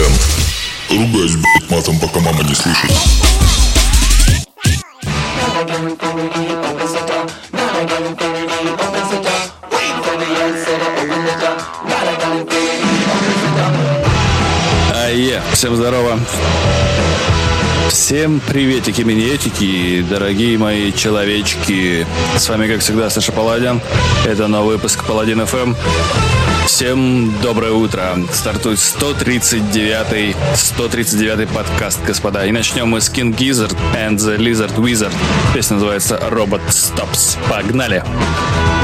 FM. Ругаюсь, блядь, матом, пока мама не слышит. Ае, всем здорово. Всем приветики, минетики, дорогие мои человечки. С вами, как всегда, Саша Паладин. Это новый выпуск Паладин FM. Всем доброе утро. Стартует 139-й 139 подкаст, господа. И начнем мы с King Gizzard and the Lizard Wizard. Песня называется Robot Stops. Погнали! It's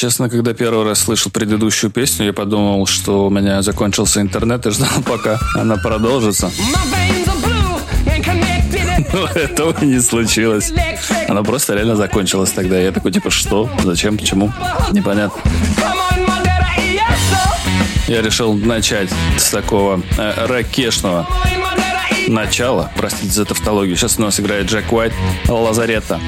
честно, когда первый раз слышал предыдущую песню, я подумал, что у меня закончился интернет и ждал, пока она продолжится. Но этого не случилось. Она просто реально закончилась тогда. Я такой, типа, что? Зачем? Почему? Непонятно. Я решил начать с такого э, ракешного начала. Простите за тавтологию. Сейчас у нас играет Джек Уайт Лазарета.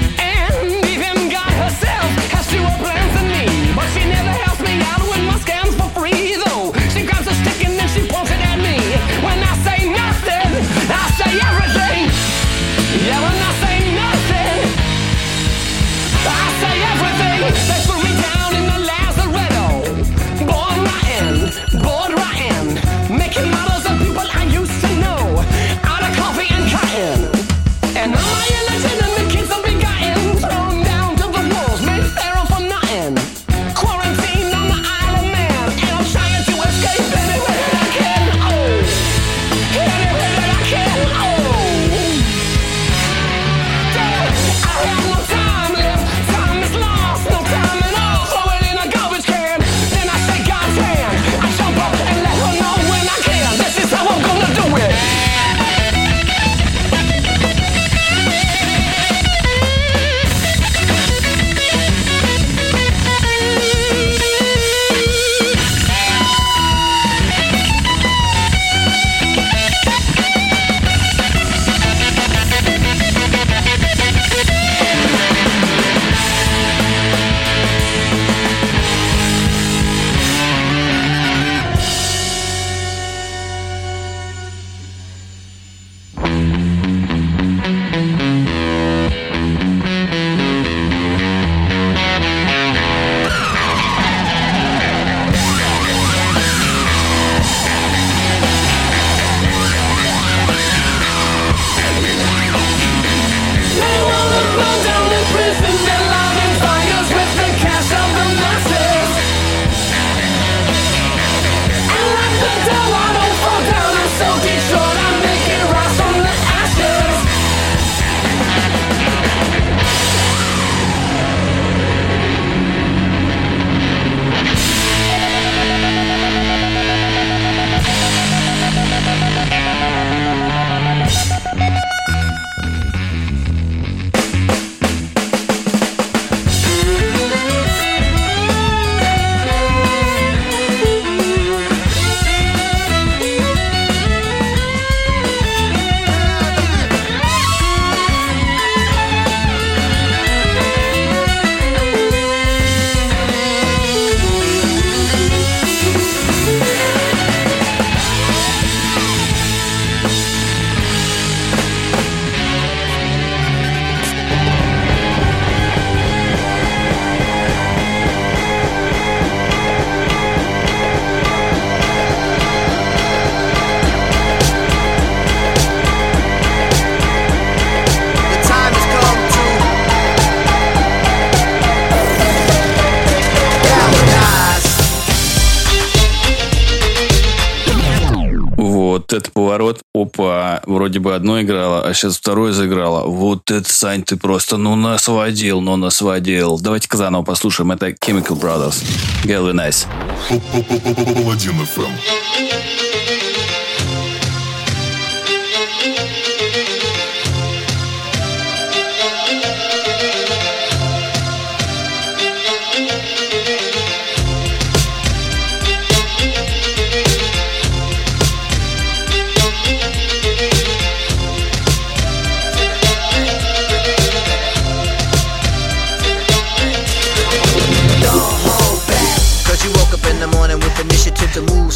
Вроде бы одно играла, а сейчас второе заиграла. Вот это, Сань, ты просто, ну, нас водил, ну, нас водил. Давайте-ка заново послушаем. Это Chemical Brothers. Girl Nice.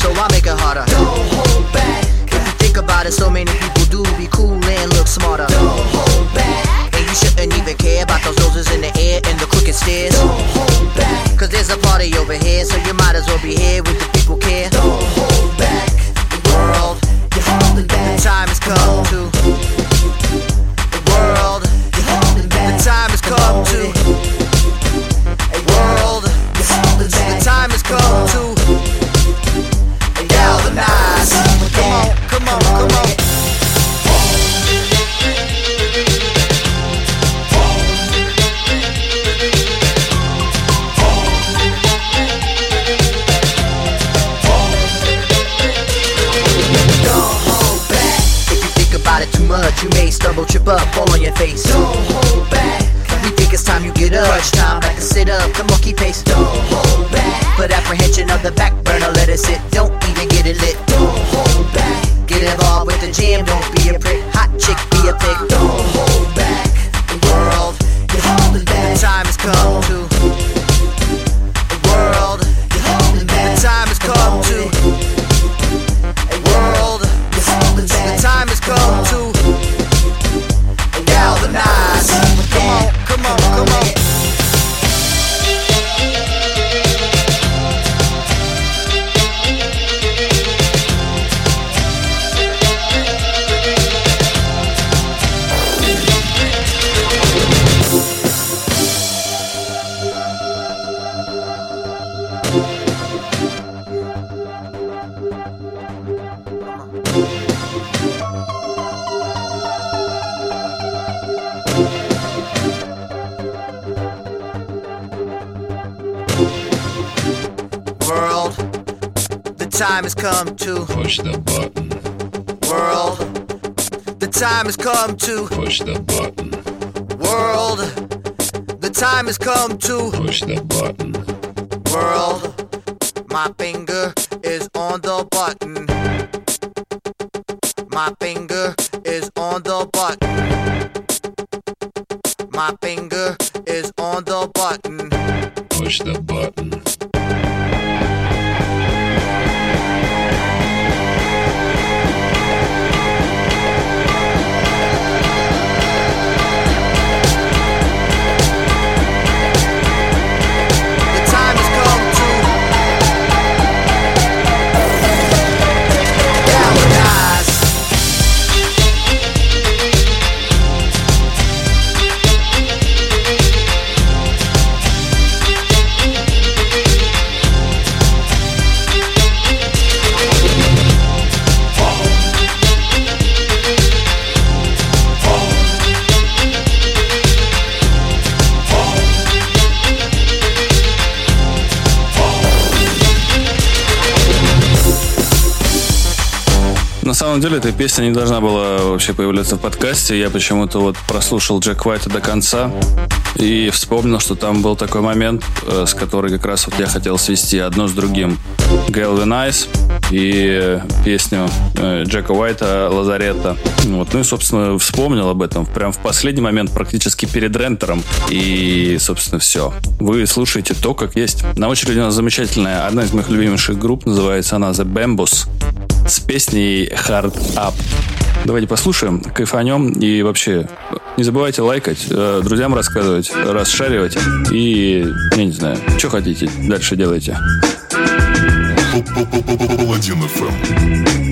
So I make it harder. Don't hold back. If you think about it, so many people do be cool and look smarter. Don't hold back. And you shouldn't even care about those noses in the air and the crooked stairs. Don't hold back. Cause there's a party over here, so you might as well be here with the people care. Don't hold back. The world, you're holding back. The time has come to. You trip up, fall on your face. Don't hold back. We think it's time you get up. Crunch time, back to sit up, the monkey pace. Don't hold back. Put apprehension on the back burner, let it sit. Don't even get it lit. Don't hold back. Get involved with the jam, don't be a prick. Hot chick, be a pig. Don't hold back. Come to. Push the button. World, the time has come to. Push the button. World, the time has come to. Push the button. World, my finger is on the button. My finger is on the button. Самом деле, эта песня не должна была вообще появляться в подкасте. Я почему-то вот прослушал Джек Уайта до конца и вспомнил, что там был такой момент, э, с который как раз вот я хотел свести одно с другим. Galvin Eyes и песню э, Джека Уайта «Лазарета». Вот. Ну и, собственно, вспомнил об этом прям в последний момент, практически перед рентером. И, собственно, все. Вы слушаете то, как есть. На очереди у нас замечательная, одна из моих любимейших групп, называется она The Bambus с песней Hard Up. Давайте послушаем, кайфанем и вообще не забывайте лайкать, э, друзьям рассказывать, расшаривать и, я не знаю, что хотите, дальше делайте. Паладин ФМ.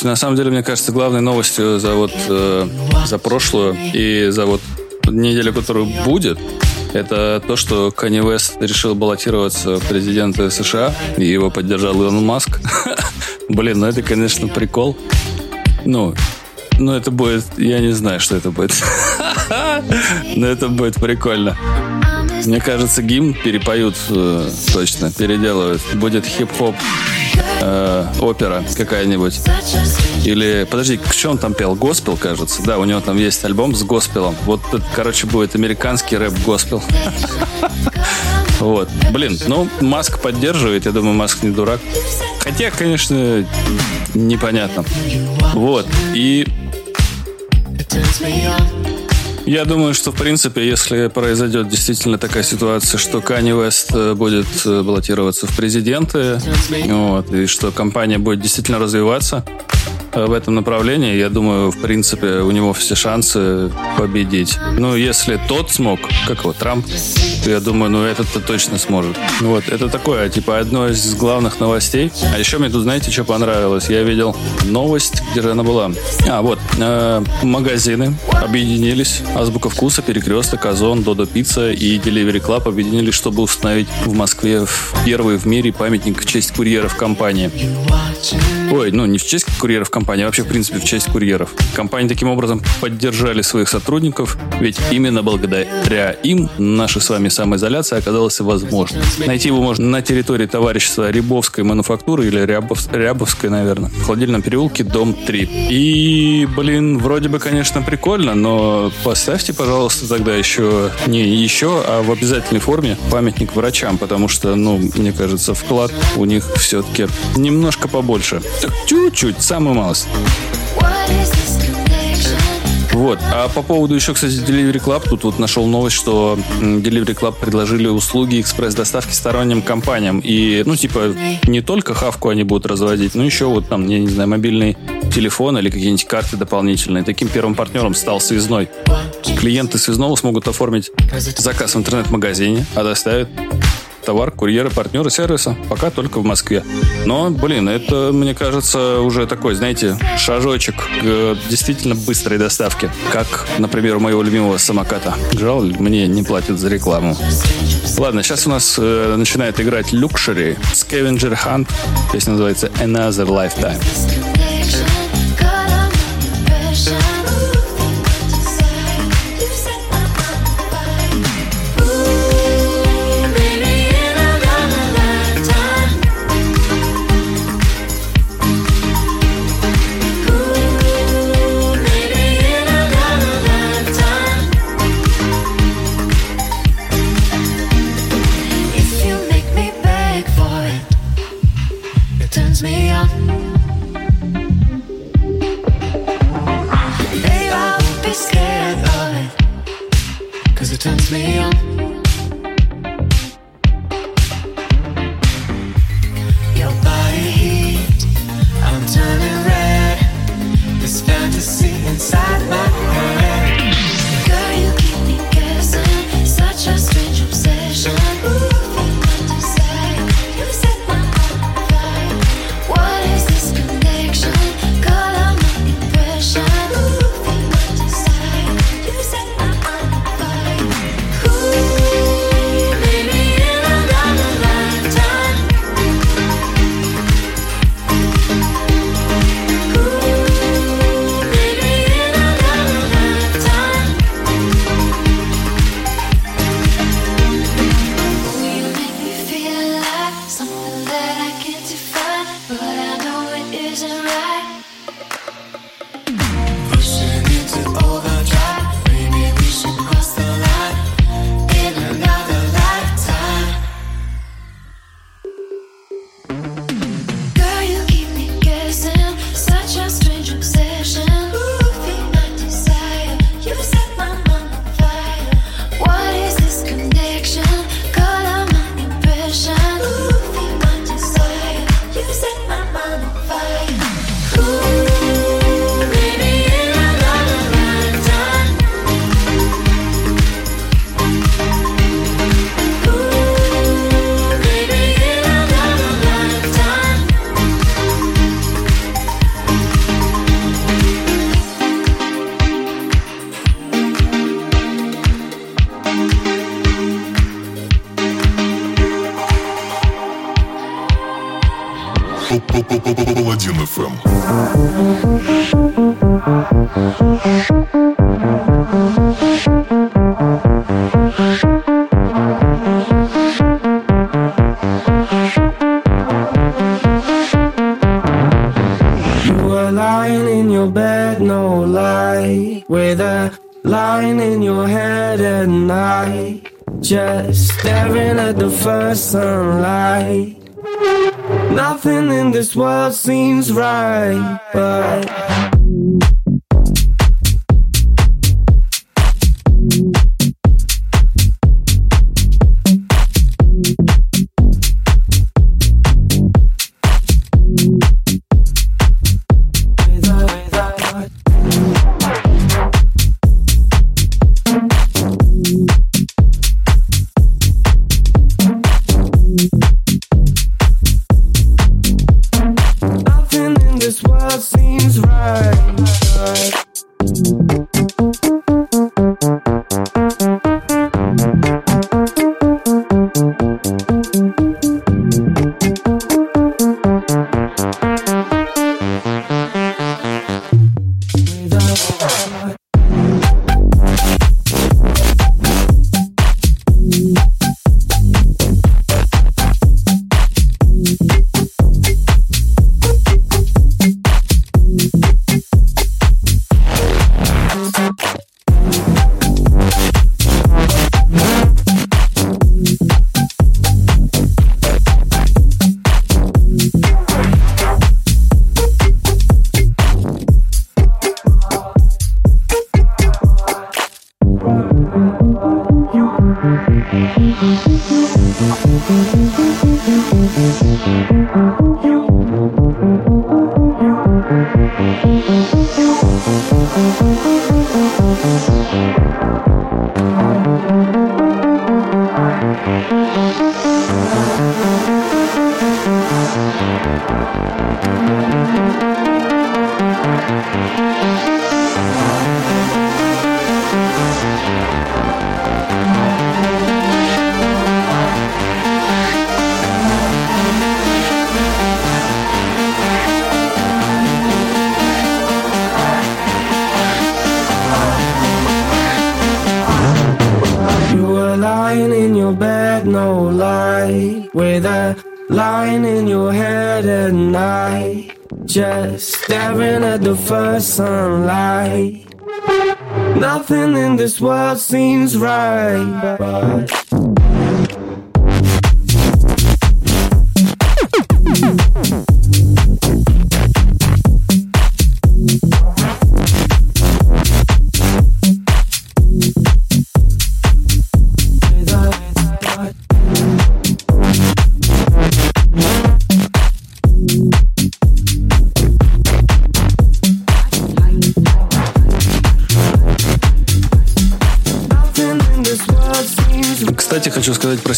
Слушайте, на самом деле, мне кажется, главной новостью за вот э, за прошлую и за вот неделю, которую будет, это то, что Kanye West решил баллотироваться в президенты США, и его поддержал Илон Маск. Блин, ну это, конечно, прикол. Ну, ну это будет... Я не знаю, что это будет. Но это будет прикольно. Мне кажется, гимн перепоют э, точно, переделают. Будет хип-хоп э, опера какая-нибудь. Или, подожди, что он там пел? Госпел, кажется. Да, у него там есть альбом с госпелом. Вот, короче, будет американский рэп-госпел. Вот. Блин, ну, Маск поддерживает. Я думаю, Маск не дурак. Хотя, конечно, непонятно. Вот. И я думаю, что, в принципе, если произойдет действительно такая ситуация, что Канни Вест э, будет э, баллотироваться в президенты, вот, и что компания будет действительно развиваться, в этом направлении, я думаю, в принципе, у него все шансы победить. Ну, если тот смог, как его, Трамп, я думаю, ну, этот-то точно сможет. Вот, это такое, типа, одно из главных новостей. А еще мне тут, знаете, что понравилось? Я видел новость, где же она была? А, вот, э, магазины объединились. Азбука вкуса, Перекресток, Озон, Додо Пицца и Delivery Club объединились, чтобы установить в Москве первый в мире памятник в честь курьеров компании. Ой, ну не в честь курьеров компании, а вообще, в принципе, в честь курьеров. Компании таким образом поддержали своих сотрудников, ведь именно благодаря им наша с вами самоизоляция оказалась возможной. Найти его можно на территории товарищества Рябовской мануфактуры или Рябов, Рябовской, наверное, в холодильном переулке, дом 3. И, блин, вроде бы, конечно, прикольно, но поставьте, пожалуйста, тогда еще, не еще, а в обязательной форме памятник врачам, потому что, ну, мне кажется, вклад у них все-таки немножко побольше. Так чуть-чуть, самую малость. Вот. А по поводу еще, кстати, Delivery Club, тут вот нашел новость, что Delivery Club предложили услуги экспресс-доставки сторонним компаниям. И, ну, типа, не только хавку они будут разводить, но еще вот там, я не знаю, мобильный телефон или какие-нибудь карты дополнительные. Таким первым партнером стал Связной. Клиенты Связного смогут оформить заказ в интернет-магазине, а доставят товар, курьеры, партнеры сервиса. Пока только в Москве. Но, блин, это, мне кажется, уже такой, знаете, шажочек к действительно быстрой доставке. Как, например, у моего любимого самоката. Жаль, мне не платят за рекламу. Ладно, сейчас у нас э, начинает играть Luxury Scavenger Hunt. Песня называется Another Lifetime.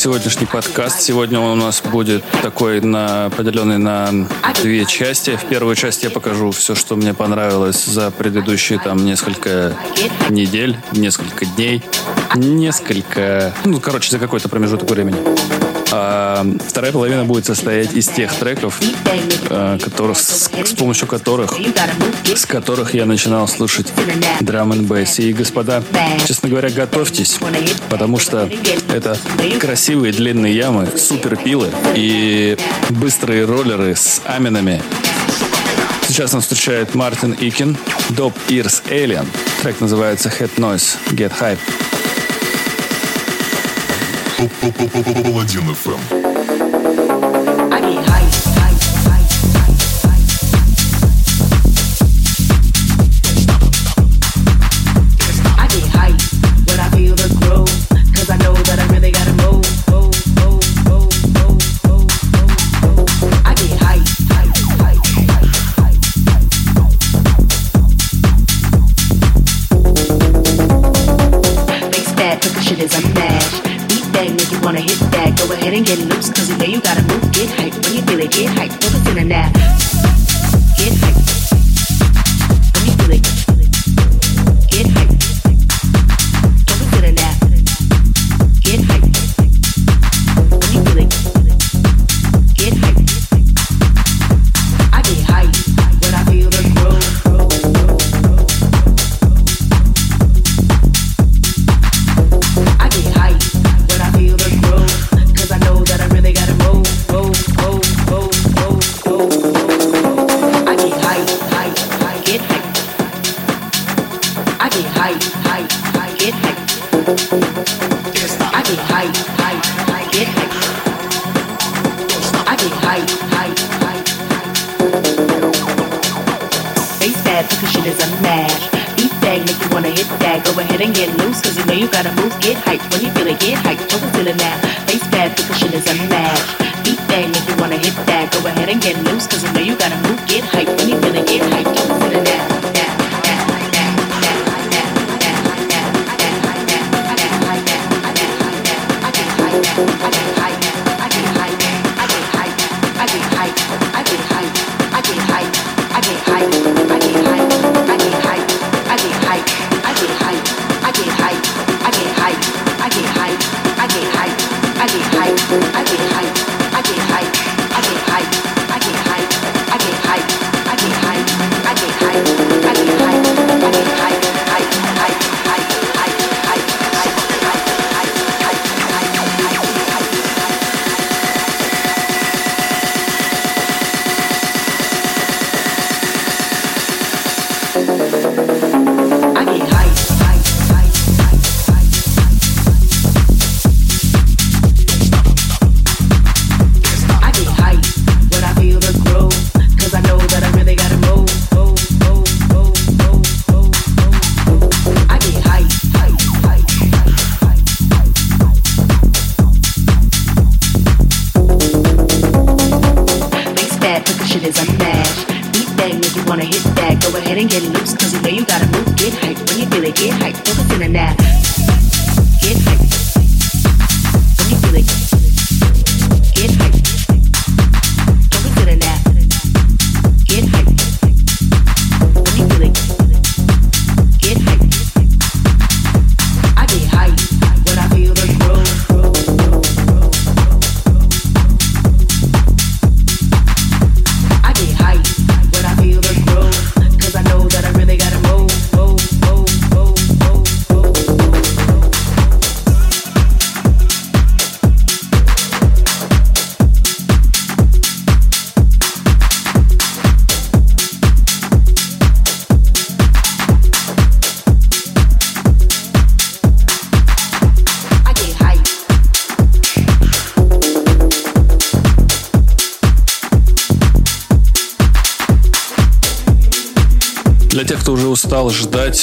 Сегодняшний подкаст. Сегодня он у нас будет такой на, поделенный на две части. В первой части я покажу все, что мне понравилось за предыдущие там несколько недель, несколько дней, несколько... Ну, короче, за какой-то промежуток времени. А вторая половина будет состоять из тех треков, э, которых, с, с помощью которых с которых я начинал слушать драм н бейс. И, господа, честно говоря, готовьтесь, потому что это красивые длинные ямы, суперпилы и быстрые роллеры с аминами. Сейчас нас встречает Мартин Икин, Dope Ears Alien. Трек называется Head Noise, Get Hype. Паладин ФМ. Стал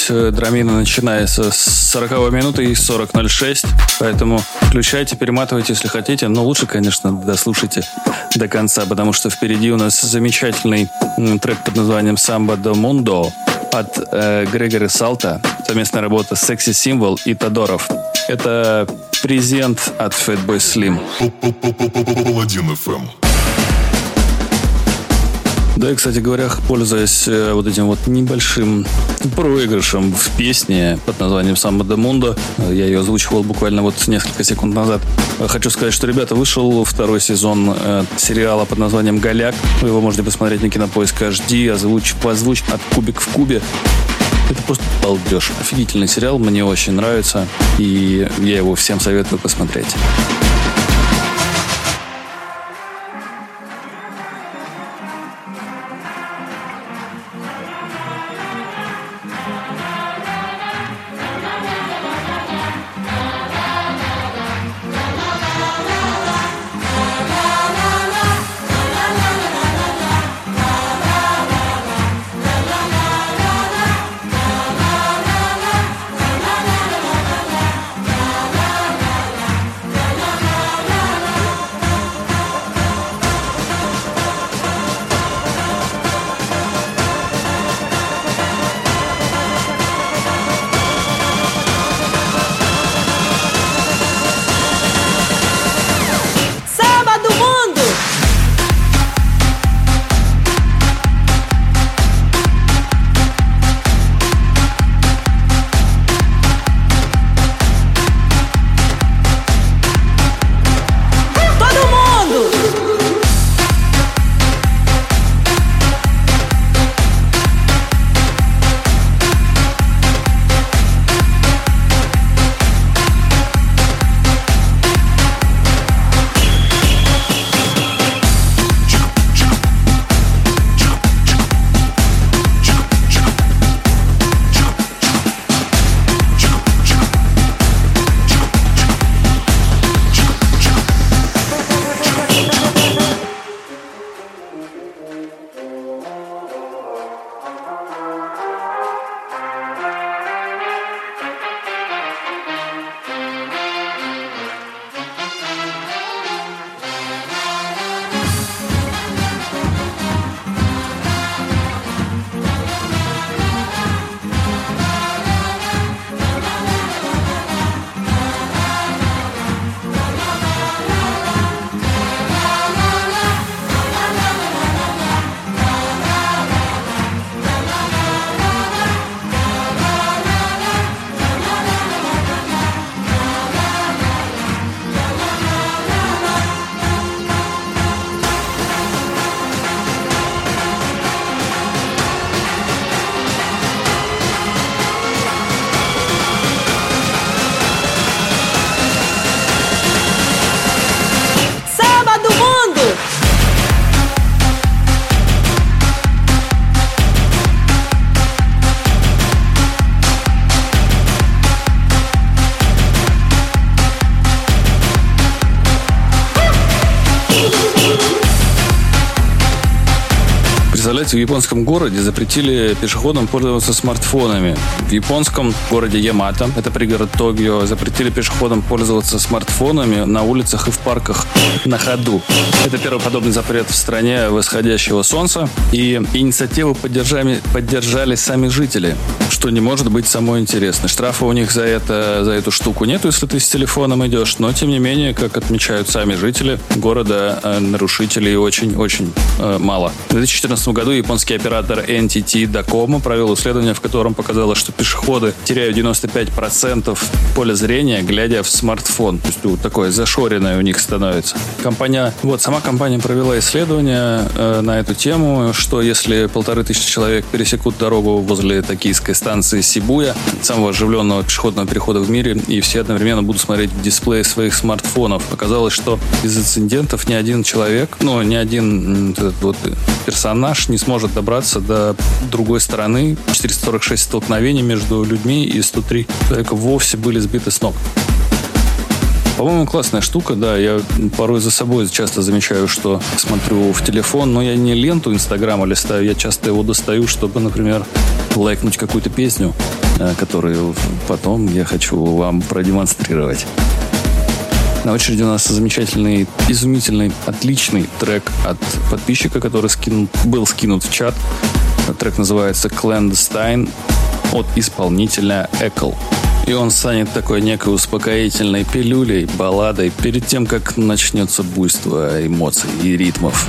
драмина, начинается с 40 минуты и 40.06. Поэтому включайте, перематывайте, если хотите. Но лучше, конечно, дослушайте до конца, потому что впереди у нас замечательный трек под названием «Самбо до Мундо» от э, Грегори Салта. Совместная работа Секси Символ и Тодоров. Это презент от Fatboy Slim. Паладин FM. Да, и, кстати говоря, пользуясь э, вот этим вот небольшим проигрышем в песне под названием «Самбо де Мундо», э, я ее озвучивал буквально вот несколько секунд назад, э, хочу сказать, что, ребята, вышел второй сезон сериала под названием «Голяк». Вы его можете посмотреть на Кинопоиск HD, озвуч, позвуч от «Кубик в кубе». Это просто балдеж. Офигительный сериал, мне очень нравится, и я его всем советую посмотреть. Представляете, в японском городе запретили пешеходам пользоваться смартфонами. В японском городе Ямато, это пригород Токио, запретили пешеходам пользоваться смартфонами на улицах и в парках на ходу. Это первый подобный запрет в стране восходящего солнца. И инициативу поддержали, поддержали сами жители, что не может быть самое интересное. Штрафа у них за, это, за эту штуку нету, если ты с телефоном идешь, но тем не менее, как отмечают сами жители города, э, нарушителей очень-очень э, мало. В 2014 году японский оператор NTT Docomo провел исследование, в котором показалось, что пешеходы теряют 95% поля зрения, глядя в смартфон. То есть вот такое зашоренное у них становится. Компания, вот сама компания провела исследование э, на эту тему, что если полторы тысячи человек пересекут дорогу возле токийской станции Сибуя, самого оживленного пешеходного перехода в мире, и все одновременно будут смотреть в дисплей своих смартфонов. Оказалось, что из инцидентов ни один человек, ну, ни один вот персонаж не сможет добраться до другой стороны. 446 столкновений между людьми и 103 человека вовсе были сбиты с ног. По-моему, классная штука, да. Я порой за собой часто замечаю, что смотрю в телефон, но я не ленту Инстаграма листаю, я часто его достаю, чтобы, например, лайкнуть какую-то песню, э, которую потом я хочу вам продемонстрировать. На очереди у нас замечательный, изумительный, отличный трек от подписчика, который скинул, был скинут в чат. Трек называется «Clandestine» от исполнителя Экл. И он станет такой некой успокоительной пилюлей, балладой перед тем, как начнется буйство эмоций и ритмов.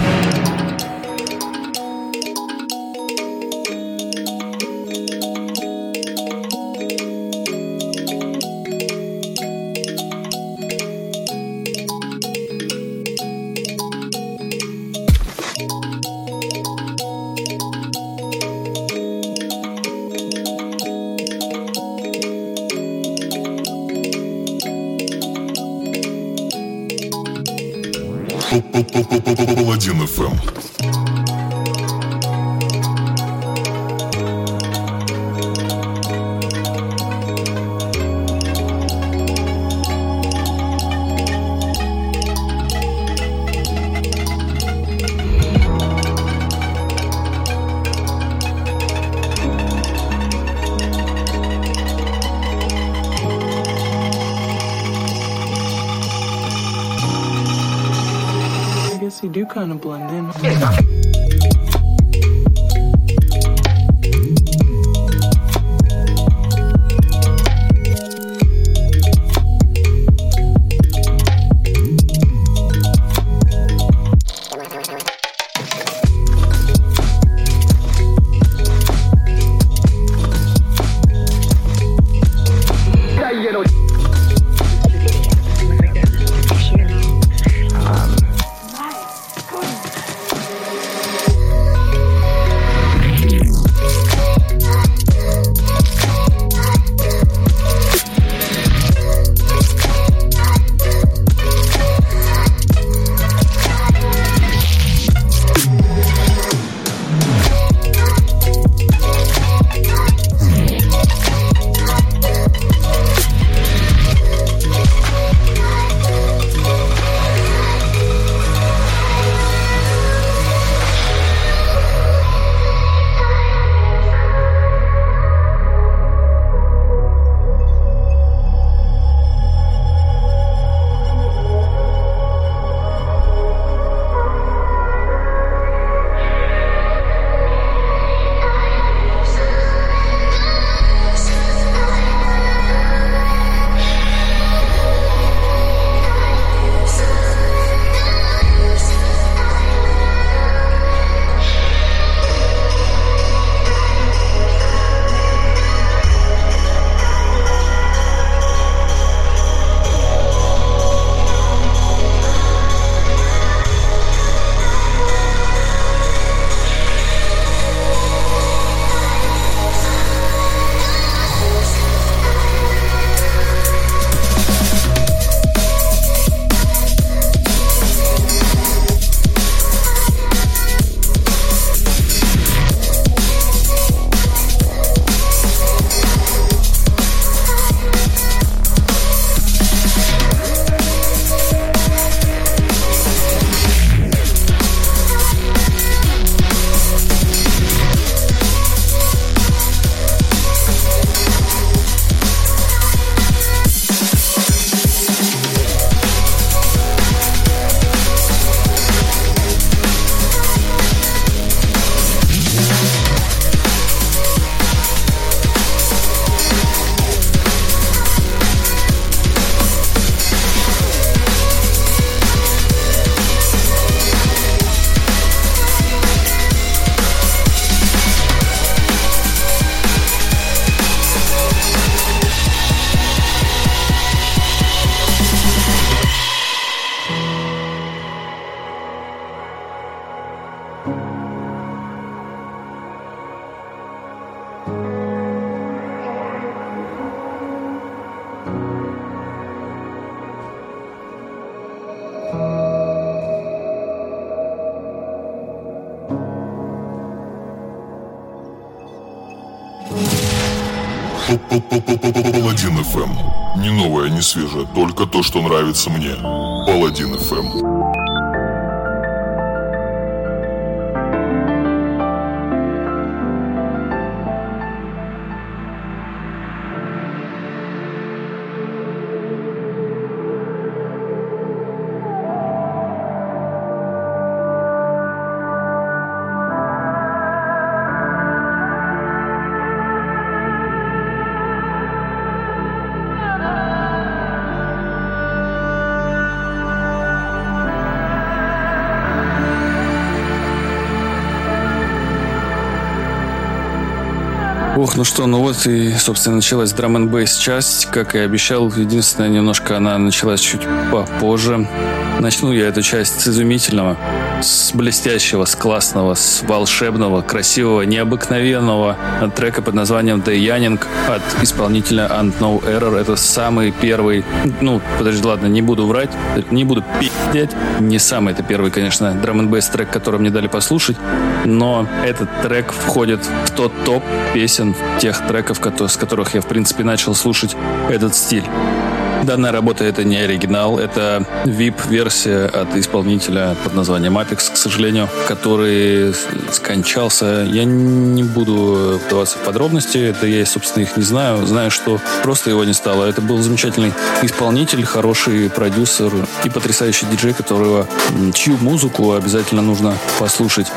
FM. Не новое, не свежее, только то, что нравится мне. Паладин FM. Ох, ну что, ну вот и, собственно, началась драм н часть, как и обещал. Единственное, немножко она началась чуть попозже. Начну я эту часть с изумительного, с блестящего, с классного, с волшебного, красивого, необыкновенного трека под названием The Yanning от исполнителя And No Error. Это самый первый, ну, подожди, ладно, не буду врать, не буду пи***ть. Не самый это первый, конечно, драм н трек, который мне дали послушать, но этот трек входит в тот топ песен, тех треков, с которых я, в принципе, начал слушать этот стиль. Данная работа это не оригинал, это VIP-версия от исполнителя под названием Apex, к сожалению, который скончался. Я не буду вдаваться в подробности, это я, собственно, их не знаю. Знаю, что просто его не стало. Это был замечательный исполнитель, хороший продюсер и потрясающий диджей, которого, чью музыку обязательно нужно послушать.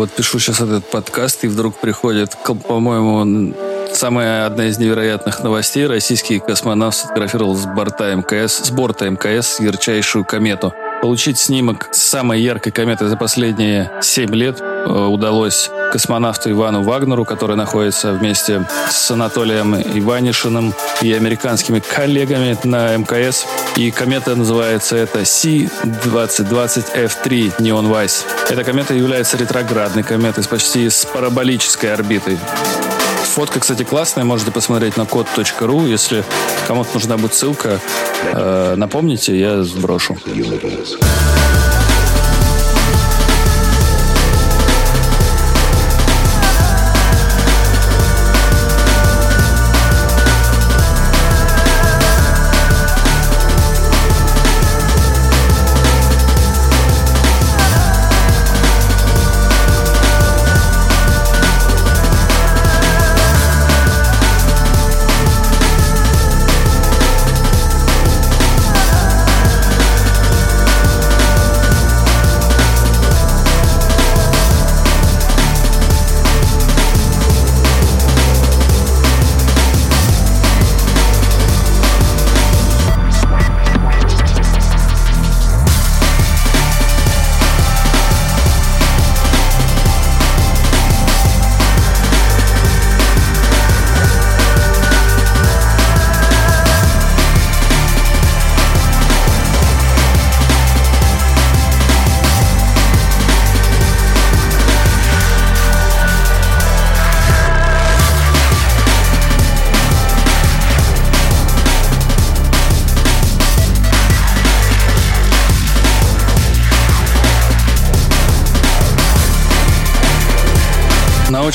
Вот пишу сейчас этот подкаст, и вдруг приходит, по-моему, самая одна из невероятных новостей. Российский космонавт сфотографировал с борта МКС, с борта МКС ярчайшую комету. Получить снимок самой яркой кометы за последние 7 лет э, удалось космонавту Ивану Вагнеру, который находится вместе с Анатолием Иванишиным и американскими коллегами на МКС. И комета называется это C-2020F3 Neon Wise. Эта комета является ретроградной кометой с почти с параболической орбитой. Фотка, кстати, классная, можете посмотреть на код.ру. Если кому-то нужна будет ссылка, э, напомните, я сброшу. На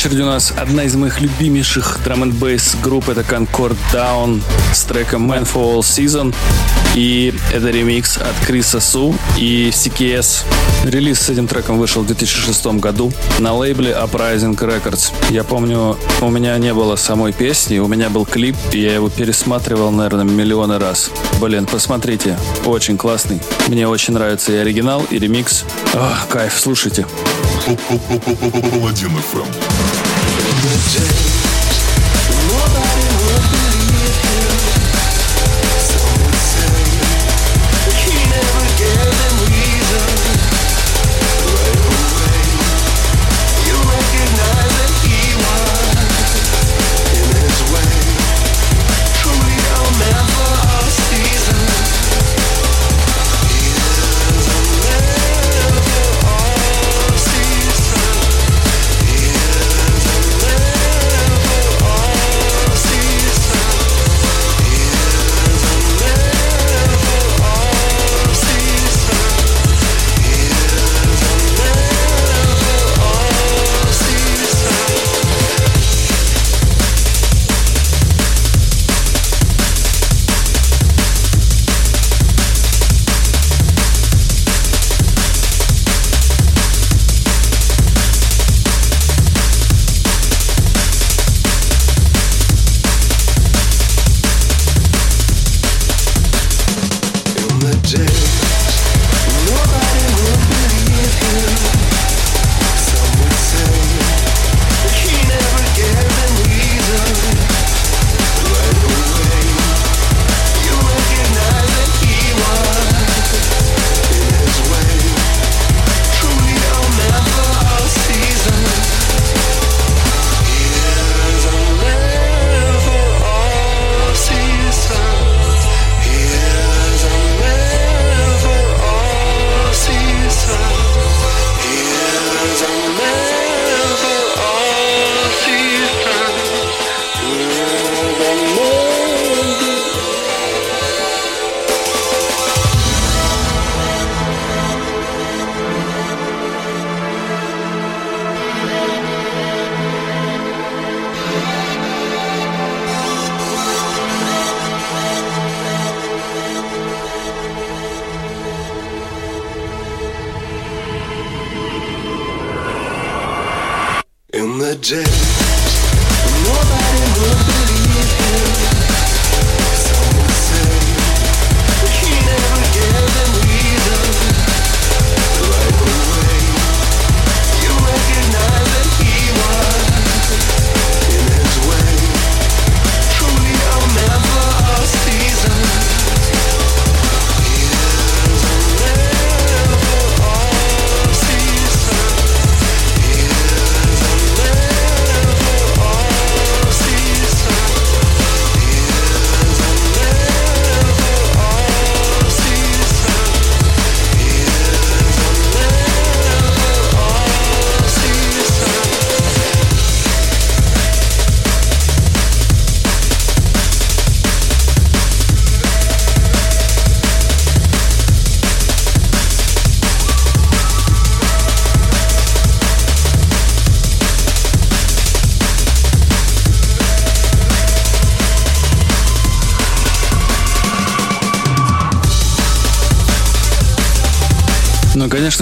очереди у нас одна из моих любимейших драм н групп это Concord Down с треком Man for All Season. И это ремикс от Криса Су и CKS. Релиз с этим треком вышел в 2006 году на лейбле Uprising Records. Я помню, у меня не было самой песни, у меня был клип, и я его пересматривал, наверное, миллионы раз. Блин, посмотрите, очень классный. Мне очень нравится и оригинал, и ремикс. Ох, кайф, слушайте. Паладин ФМ. the day.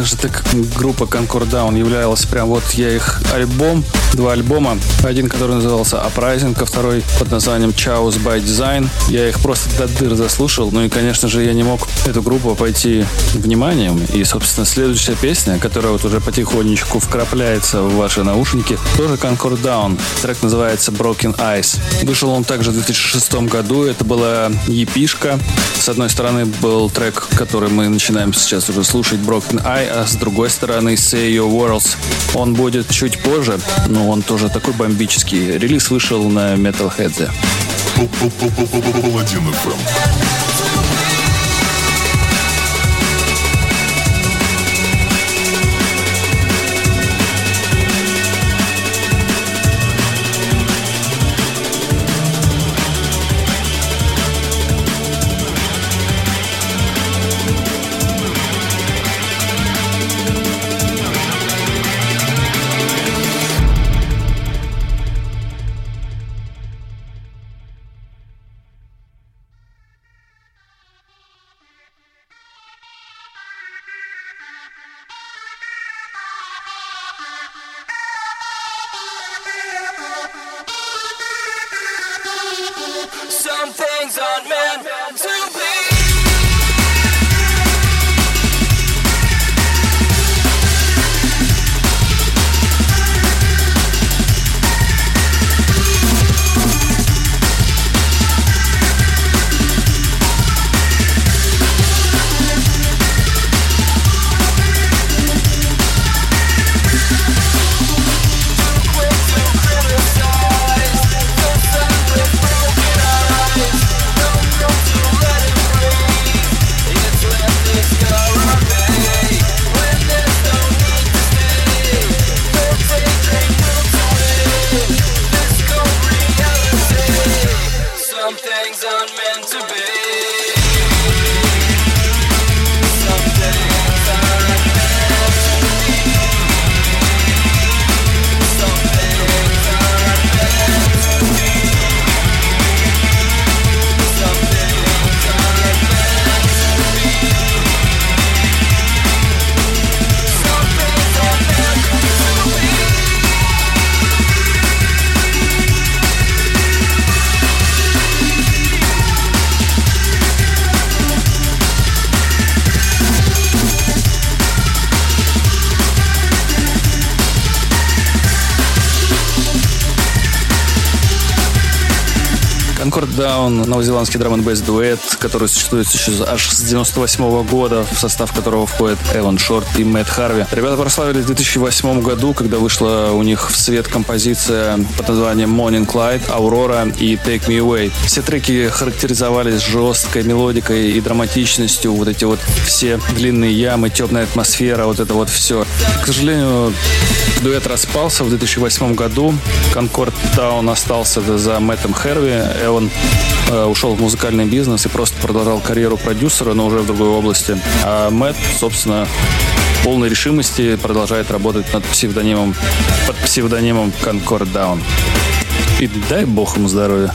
Конечно же, так группа Concord Down являлась прям вот я их альбом, два альбома. Один, который назывался Uprising, а второй под названием Chaos by Design. Я их просто до дыр заслушал. Ну и, конечно же, я не мог эту группу пойти вниманием. И, собственно, следующая песня, которая вот уже потихонечку вкрапляется в ваши наушники, тоже Concord Down. Трек называется Broken Eyes. Вышел он также в 2006 году. Это была епишка. С одной стороны был трек, который мы начинаем сейчас уже слушать, Broken Eye, а с другой стороны Say Your Worlds. Он будет чуть позже, но он тоже такой бомбический. Релиз вышел на Metalhead. hangs on, man. Новозеландский драм н дуэт, который существует еще аж с 98 года, в состав которого входит Эван Шорт и Мэтт Харви. Ребята прославились в 2008 году, когда вышла у них в свет композиция под названием Morning Light, Aurora и Take Me Away. Все треки характеризовались жесткой мелодикой и драматичностью, вот эти вот все длинные ямы, темная атмосфера, вот это вот все. К сожалению, дуэт распался в 2008 году. Конкорд Таун остался за Мэттом Херви. Эван э, ушел в музыкальный бизнес и просто продолжал карьеру продюсера, но уже в другой области. А Мэтт, собственно, полной решимости продолжает работать над псевдонимом, под псевдонимом Concord Down. И дай бог ему здоровья.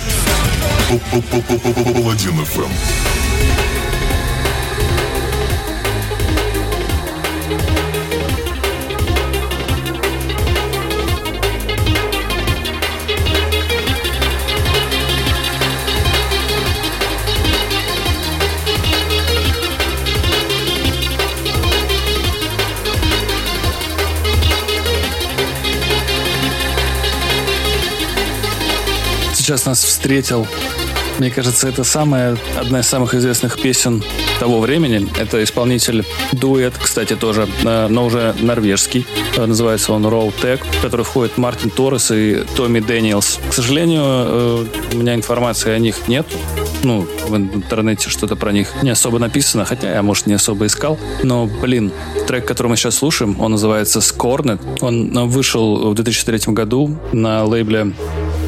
Сейчас нас встретил. Мне кажется, это самая, одна из самых известных песен того времени. Это исполнитель дуэт, кстати, тоже, э, но уже норвежский. Э, называется он Roll Tech, в который входит Мартин Торрес и Томми Дэниелс. К сожалению, э, у меня информации о них нет. Ну, в интернете что-то про них не особо написано, хотя я, может, не особо искал. Но, блин, трек, который мы сейчас слушаем, он называется Scornet. Он вышел в 2003 году на лейбле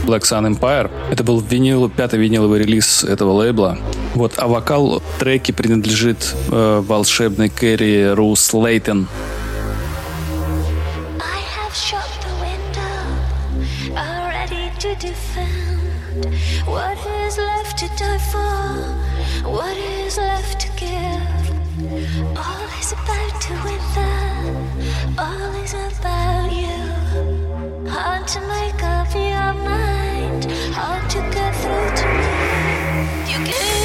Black Sun Empire. Это был винил, пятый виниловый релиз этого лейбла. Вот, а вокал треки принадлежит э, волшебной Кэрри Рус Лейтон. To make up your mind. hard to get through to me. You gave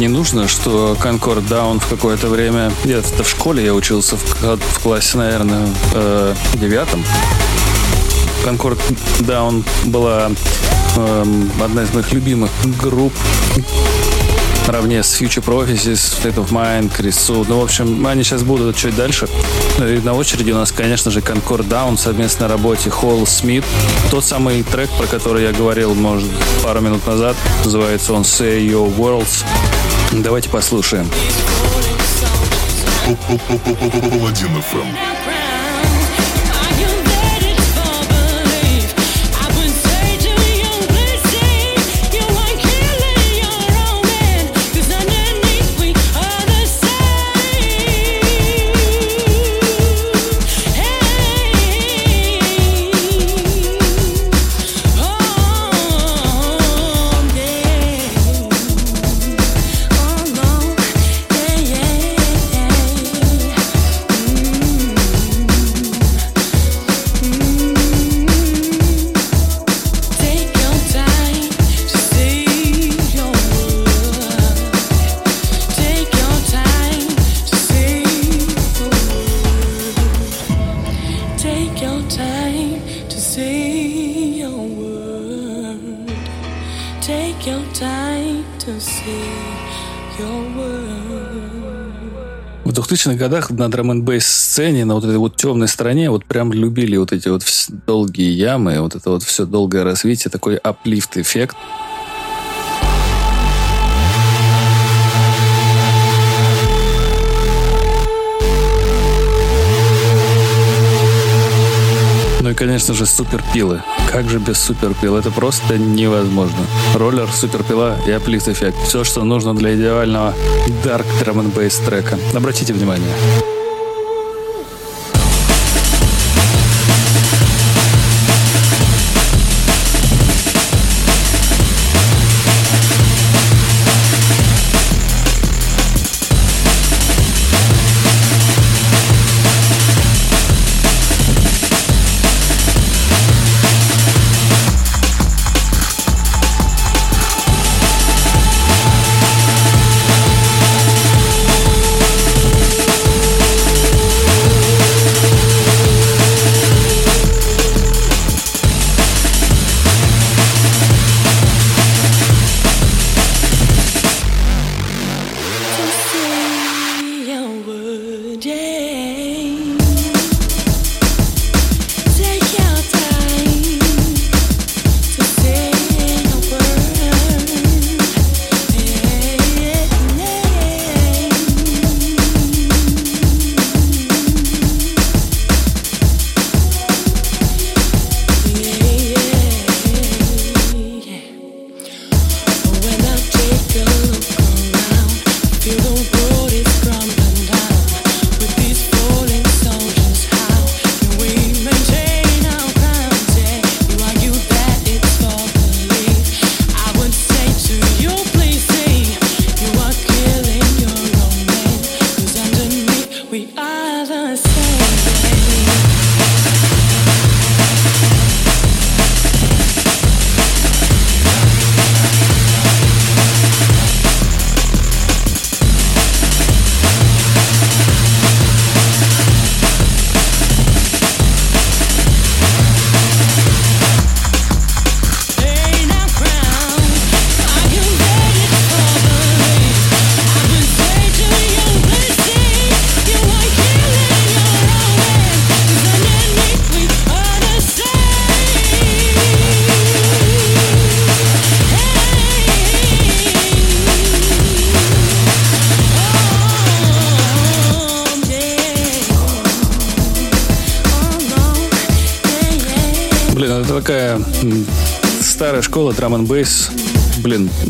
не нужно, что Concord Down в какое-то время... Где-то в школе я учился в, в классе, наверное, э, девятом. Concord Down была э, одна из моих любимых групп наравне с Future Prophecies, State of Mind, Sue. Ну, в общем, они сейчас будут чуть дальше. Ну, и на очереди у нас, конечно же, Concord Down в совместной работе Холл Смит. Тот самый трек, про который я говорил, может, пару минут назад. Называется он Say Your Worlds. Давайте послушаем. Паладин ФМ. 2000-х годах на драм н сцене, на вот этой вот темной стороне, вот прям любили вот эти вот долгие ямы, вот это вот все долгое развитие, такой аплифт-эффект. Конечно же, суперпилы. Как же без суперпил? Это просто невозможно. Роллер, суперпила и аплифт эффект. Все, что нужно для идеального Dark Drum Bass трека. Обратите внимание.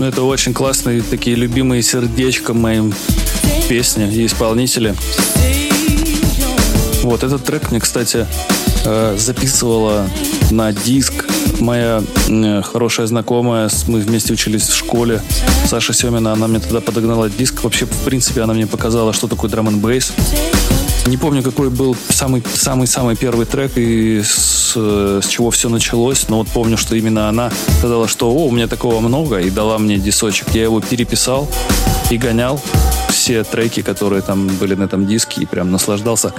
Ну это очень классные такие любимые сердечком моим песни и исполнители. Вот этот трек мне, кстати, э, записывала на диск моя хорошая знакомая. Мы вместе учились в школе. Саша Семина, она мне тогда подогнала диск. Вообще, в принципе, она мне показала, что такое драм н бейс. Не помню, какой был самый-самый-самый первый трек и с, с чего все началось, но вот помню, что именно она сказала, что «О, у меня такого много», и дала мне дисочек. Я его переписал и гонял все треки, которые там были на этом диске, и прям наслаждался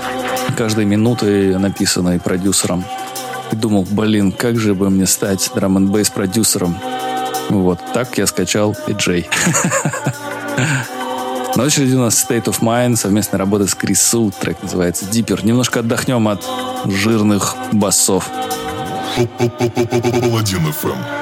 каждой минутой, написанной продюсером. И думал, блин, как же бы мне стать драм н бейс продюсером. Вот так я скачал PJ. На очереди у нас State of Mind, совместная работа с Крису, трек называется Deeper. Немножко отдохнем от жирных басов. Паладин FM.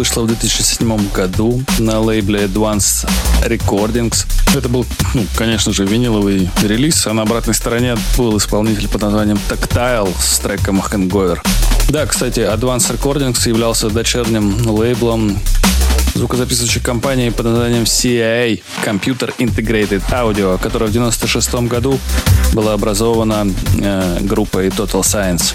Вышла в 2007 году на лейбле Advanced Recordings. Это был, ну, конечно же, виниловый релиз, а на обратной стороне был исполнитель под названием Tactile с треком Hangover. Да, кстати, Advanced Recordings являлся дочерним лейблом звукозаписывающей компании под названием CIA Computer Integrated Audio, которая в 1996 году была образована э, группой Total Science.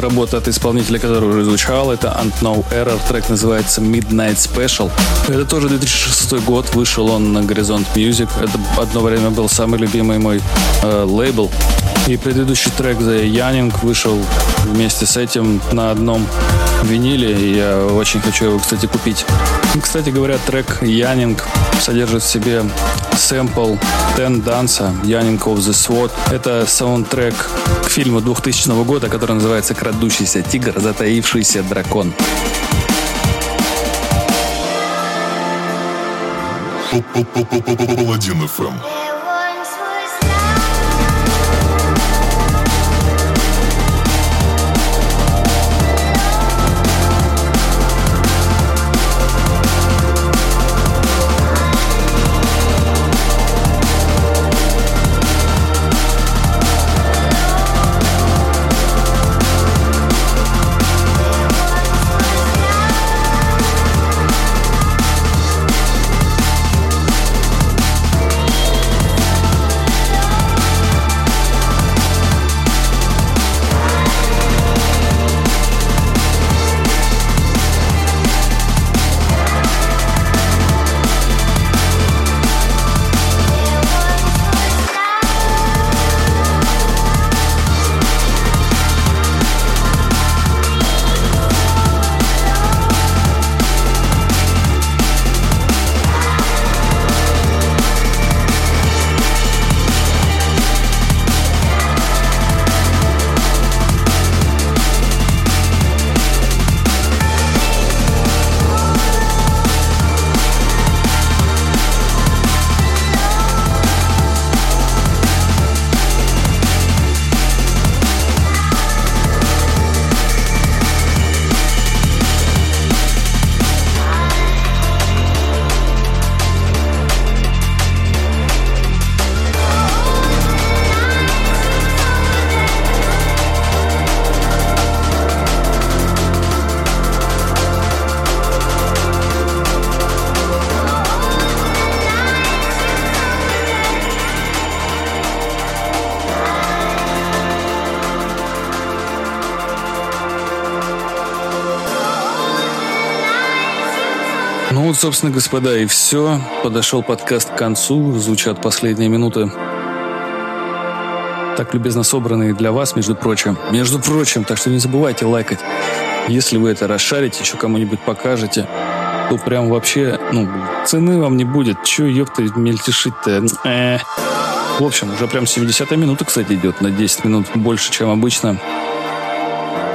Работа от исполнителя, который уже звучал. Это Unknown Error. Трек называется Midnight Special. Это тоже 2006 год. Вышел он на Горизонт Music. Это одно время был самый любимый мой э, лейбл. И предыдущий трек The Yanning вышел вместе с этим на одном виниле. Я очень хочу его, кстати, купить. Кстати говоря, трек Янинг содержит в себе сэмпл Dansa Янинг of the Sword. Это саундтрек к фильму 2000 года, который называется «Крадущийся тигр, затаившийся дракон». Паладин ФМ. Вот, собственно, господа, и все. Подошел подкаст к концу, звучат последние минуты. Так любезно собранные для вас, между прочим. Между прочим, так что не забывайте лайкать. Если вы это расшарите, еще кому-нибудь покажете, то прям вообще, ну, цены вам не будет. Че, ёпта, мельтешить-то? Э. В общем, уже прям 70 минута, кстати, идет. На 10 минут больше, чем обычно.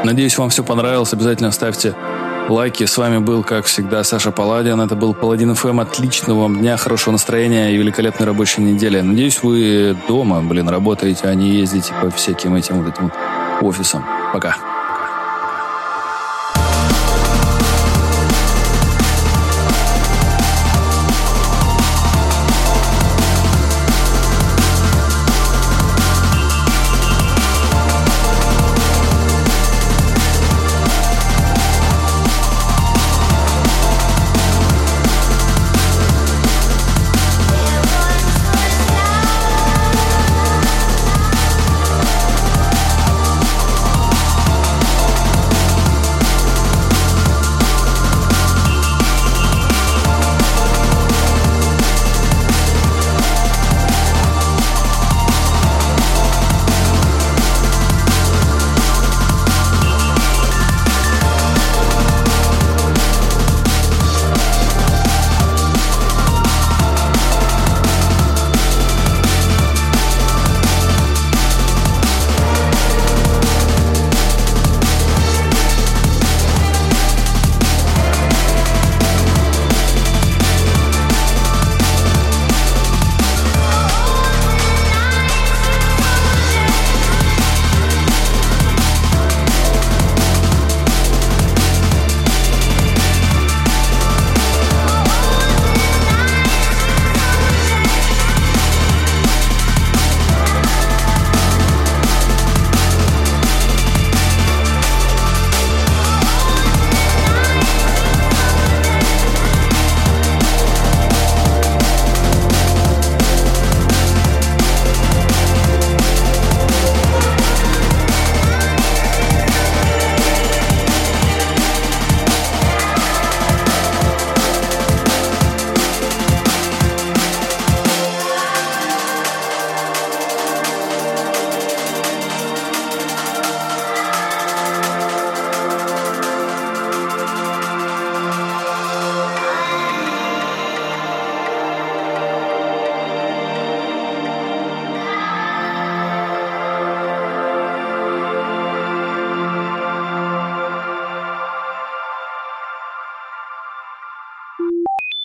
Надеюсь, вам все понравилось. Обязательно ставьте лайки. С вами был, как всегда, Саша Паладин. Это был Паладин ФМ. Отличного вам дня, хорошего настроения и великолепной рабочей недели. Надеюсь, вы дома, блин, работаете, а не ездите по всяким этим вот этим офисам. Пока.